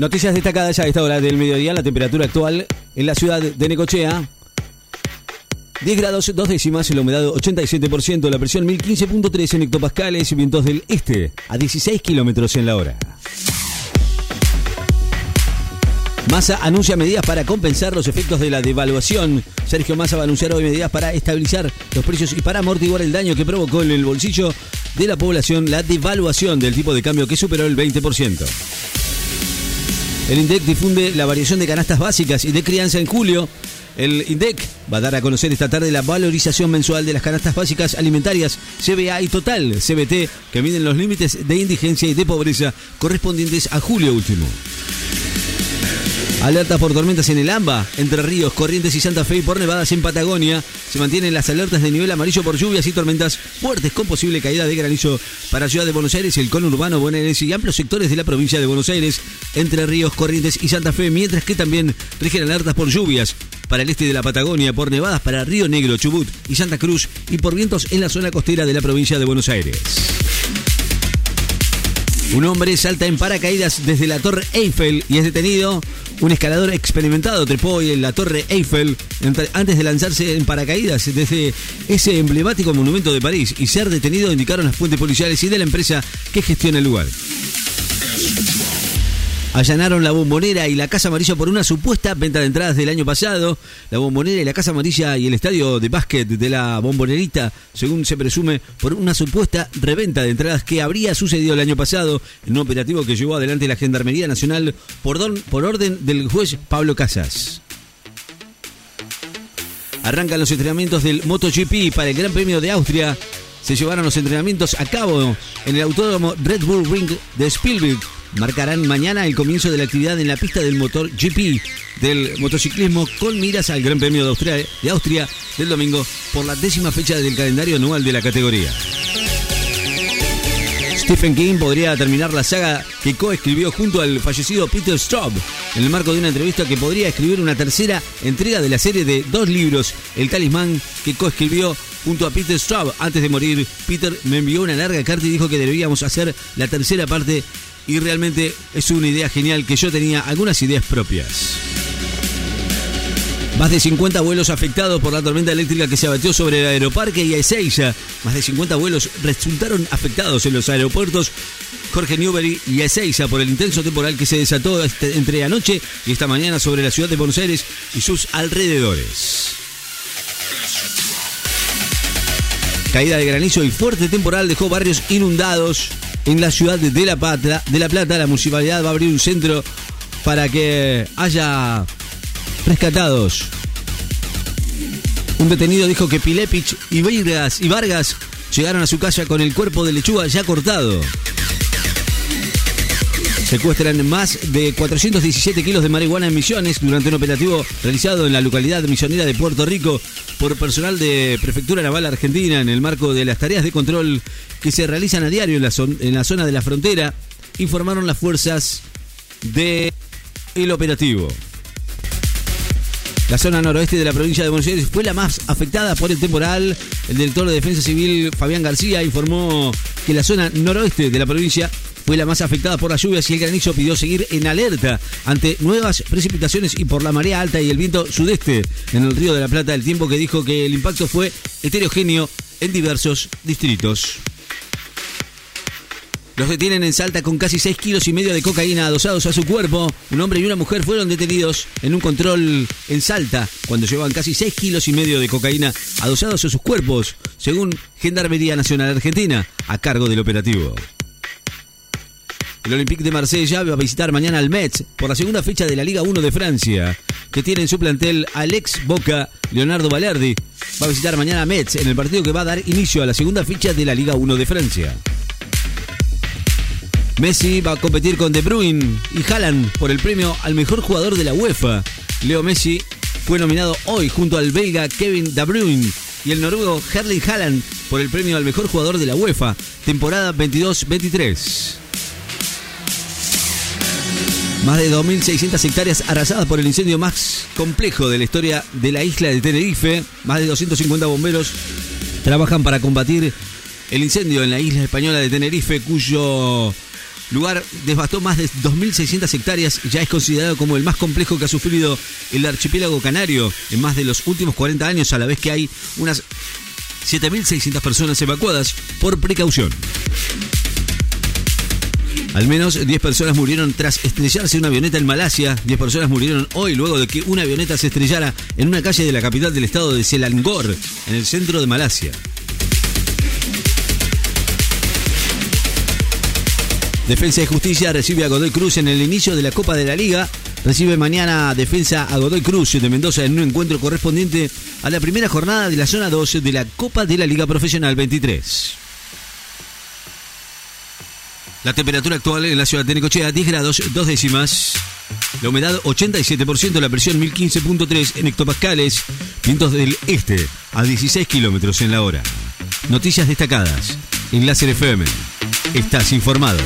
Noticias destacadas ya a esta hora del mediodía. La temperatura actual en la ciudad de Necochea. 10 grados, 2 décimas, la humedad 87%, la presión 1015.3 en hectopascales y vientos del este a 16 kilómetros en la hora. Massa anuncia medidas para compensar los efectos de la devaluación. Sergio Massa va a anunciar hoy medidas para estabilizar los precios y para amortiguar el daño que provocó en el bolsillo de la población la devaluación del tipo de cambio que superó el 20%. El INDEC difunde la variación de canastas básicas y de crianza en julio. El INDEC va a dar a conocer esta tarde la valorización mensual de las canastas básicas alimentarias CBA y Total CBT que miden los límites de indigencia y de pobreza correspondientes a julio último. Alertas por tormentas en el AMBA, Entre Ríos, Corrientes y Santa Fe y por nevadas en Patagonia. Se mantienen las alertas de nivel amarillo por lluvias y tormentas fuertes con posible caída de granizo para Ciudad de Buenos Aires, el conurbano bonaerense y amplios sectores de la provincia de Buenos Aires, Entre Ríos, Corrientes y Santa Fe, mientras que también rigen alertas por lluvias para el este de la Patagonia, por nevadas para Río Negro, Chubut y Santa Cruz y por vientos en la zona costera de la provincia de Buenos Aires. Un hombre salta en paracaídas desde la Torre Eiffel y es detenido. Un escalador experimentado trepó en la Torre Eiffel antes de lanzarse en paracaídas desde ese emblemático monumento de París y ser detenido, indicaron las fuentes policiales y de la empresa que gestiona el lugar. Allanaron la bombonera y la Casa Amarilla por una supuesta venta de entradas del año pasado. La bombonera y la Casa Amarilla y el estadio de básquet de la bombonerita, según se presume, por una supuesta reventa de entradas que habría sucedido el año pasado en un operativo que llevó adelante la Gendarmería Nacional por, por orden del juez Pablo Casas. Arrancan los entrenamientos del MotoGP para el Gran Premio de Austria. Se llevaron los entrenamientos a cabo en el autódromo Red Bull Ring de Spielberg marcarán mañana el comienzo de la actividad en la pista del motor GP del motociclismo con miras al Gran Premio de Austria, de Austria del domingo por la décima fecha del calendario anual de la categoría. Stephen King podría terminar la saga que coescribió junto al fallecido Peter Straub en el marco de una entrevista que podría escribir una tercera entrega de la serie de dos libros, El Talismán, que coescribió junto a Peter Straub. Antes de morir, Peter me envió una larga carta y dijo que debíamos hacer la tercera parte y realmente es una idea genial que yo tenía algunas ideas propias. Más de 50 vuelos afectados por la tormenta eléctrica que se abatió sobre el aeroparque y Ezeiza. Más de 50 vuelos resultaron afectados en los aeropuertos Jorge Newbery y Ezeiza por el intenso temporal que se desató este, entre anoche y esta mañana sobre la ciudad de Buenos Aires y sus alrededores. Caída de granizo y fuerte temporal dejó barrios inundados en la ciudad de La Plata. De la, Plata, la municipalidad va a abrir un centro para que haya rescatados. Un detenido dijo que Pilepich y Vargas, y Vargas llegaron a su casa con el cuerpo de lechuga ya cortado. Secuestran más de 417 kilos de marihuana en Misiones durante un operativo realizado en la localidad misionera de Puerto Rico por personal de Prefectura Naval Argentina en el marco de las tareas de control que se realizan a diario en la, zona de la frontera, informaron las fuerzas del el operativo. La zona noroeste de la provincia de Buenos Aires fue la más afectada por el temporal. El director de Defensa Civil, Fabián García, informó que la zona noroeste de la provincia fue la más afectada por las lluvias y el granizo pidió seguir en alerta ante nuevas precipitaciones y por la marea alta y el viento sudeste en el río de la Plata, el tiempo que dijo que el impacto fue heterogéneo en diversos distritos. Los detienen en Salta con casi 6 kilos y medio de cocaína adosados a su cuerpo. Un hombre y una mujer fueron detenidos en un control en Salta cuando llevaban casi 6 kilos y medio de cocaína adosados a sus cuerpos, según Gendarmería Nacional Argentina, a cargo del operativo. El Olympique de Marsella va a visitar mañana al Metz por la segunda fecha de la Liga 1 de Francia, que tiene en su plantel Alex Boca, Leonardo Valerdi. Va a visitar mañana a Metz en el partido que va a dar inicio a la segunda fecha de la Liga 1 de Francia. Messi va a competir con De Bruyne y Haaland por el premio al mejor jugador de la UEFA. Leo Messi fue nominado hoy junto al belga Kevin De Bruyne y el noruego Herling Haaland por el premio al mejor jugador de la UEFA, temporada 22-23. Más de 2.600 hectáreas arrasadas por el incendio más complejo de la historia de la isla de Tenerife. Más de 250 bomberos trabajan para combatir el incendio en la isla española de Tenerife, cuyo lugar devastó más de 2.600 hectáreas, ya es considerado como el más complejo que ha sufrido el archipiélago canario en más de los últimos 40 años, a la vez que hay unas 7.600 personas evacuadas por precaución. Al menos 10 personas murieron tras estrellarse una avioneta en Malasia. 10 personas murieron hoy luego de que una avioneta se estrellara en una calle de la capital del estado de Selangor, en el centro de Malasia. Defensa y Justicia recibe a Godoy Cruz en el inicio de la Copa de la Liga. Recibe mañana Defensa a Godoy Cruz de Mendoza en un encuentro correspondiente a la primera jornada de la zona 2 de la Copa de la Liga Profesional 23. La temperatura actual en la ciudad de Necochea 10 grados, dos décimas. La humedad 87%, la presión 1015.3 en hectopascales. Vientos del este a 16 kilómetros en la hora. Noticias destacadas en Láser FM. Estás informado.